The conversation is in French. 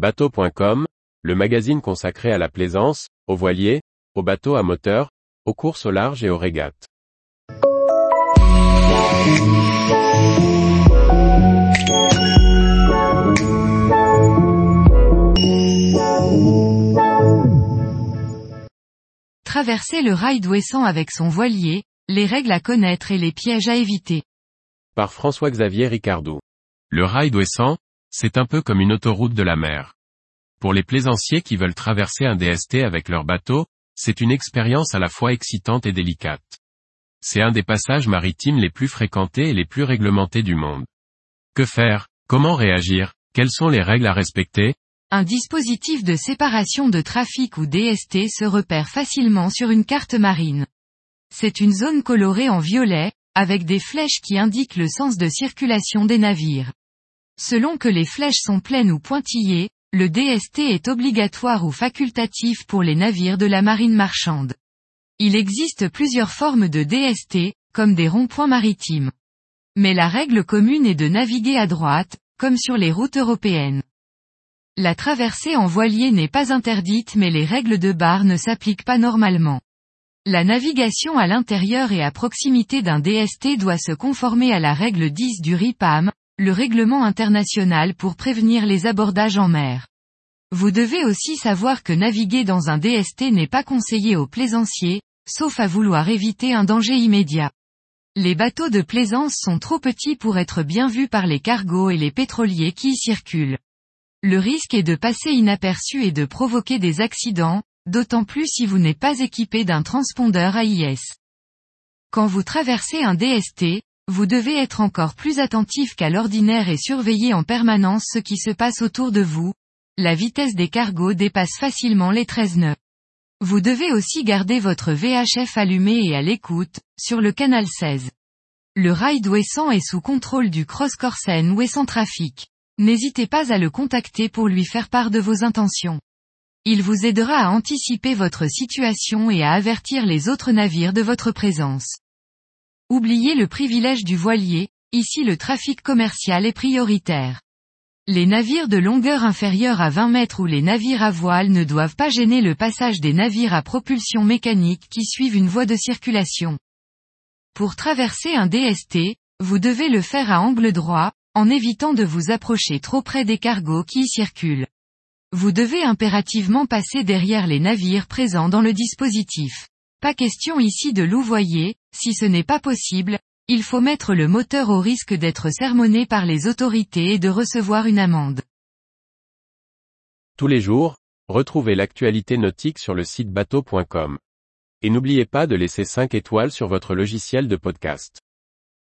Bateau.com, le magazine consacré à la plaisance, aux voiliers, aux bateaux à moteur, aux courses au large et aux régates. Traverser le rail d'Ouessant avec son voilier, les règles à connaître et les pièges à éviter. Par François-Xavier Ricardou. Le rail d'Ouessant, c'est un peu comme une autoroute de la mer. Pour les plaisanciers qui veulent traverser un DST avec leur bateau, c'est une expérience à la fois excitante et délicate. C'est un des passages maritimes les plus fréquentés et les plus réglementés du monde. Que faire? Comment réagir? Quelles sont les règles à respecter? Un dispositif de séparation de trafic ou DST se repère facilement sur une carte marine. C'est une zone colorée en violet, avec des flèches qui indiquent le sens de circulation des navires. Selon que les flèches sont pleines ou pointillées, le DST est obligatoire ou facultatif pour les navires de la marine marchande. Il existe plusieurs formes de DST, comme des ronds-points maritimes. Mais la règle commune est de naviguer à droite, comme sur les routes européennes. La traversée en voilier n'est pas interdite mais les règles de barre ne s'appliquent pas normalement. La navigation à l'intérieur et à proximité d'un DST doit se conformer à la règle 10 du RIPAM, le règlement international pour prévenir les abordages en mer. Vous devez aussi savoir que naviguer dans un DST n'est pas conseillé aux plaisanciers, sauf à vouloir éviter un danger immédiat. Les bateaux de plaisance sont trop petits pour être bien vus par les cargos et les pétroliers qui y circulent. Le risque est de passer inaperçu et de provoquer des accidents, d'autant plus si vous n'êtes pas équipé d'un transpondeur AIS. Quand vous traversez un DST, vous devez être encore plus attentif qu'à l'ordinaire et surveiller en permanence ce qui se passe autour de vous. La vitesse des cargos dépasse facilement les 13 nœuds. Vous devez aussi garder votre VHF allumé et à l'écoute, sur le canal 16. Le rail d'Ouessant est sous contrôle du Cross Corsen Ouessant Trafic. N'hésitez pas à le contacter pour lui faire part de vos intentions. Il vous aidera à anticiper votre situation et à avertir les autres navires de votre présence. Oubliez le privilège du voilier, ici le trafic commercial est prioritaire. Les navires de longueur inférieure à 20 mètres ou les navires à voile ne doivent pas gêner le passage des navires à propulsion mécanique qui suivent une voie de circulation. Pour traverser un DST, vous devez le faire à angle droit, en évitant de vous approcher trop près des cargos qui y circulent. Vous devez impérativement passer derrière les navires présents dans le dispositif. Pas question ici de louvoyer, si ce n'est pas possible, il faut mettre le moteur au risque d'être sermonné par les autorités et de recevoir une amende. Tous les jours, retrouvez l'actualité nautique sur le site bateau.com. Et n'oubliez pas de laisser 5 étoiles sur votre logiciel de podcast.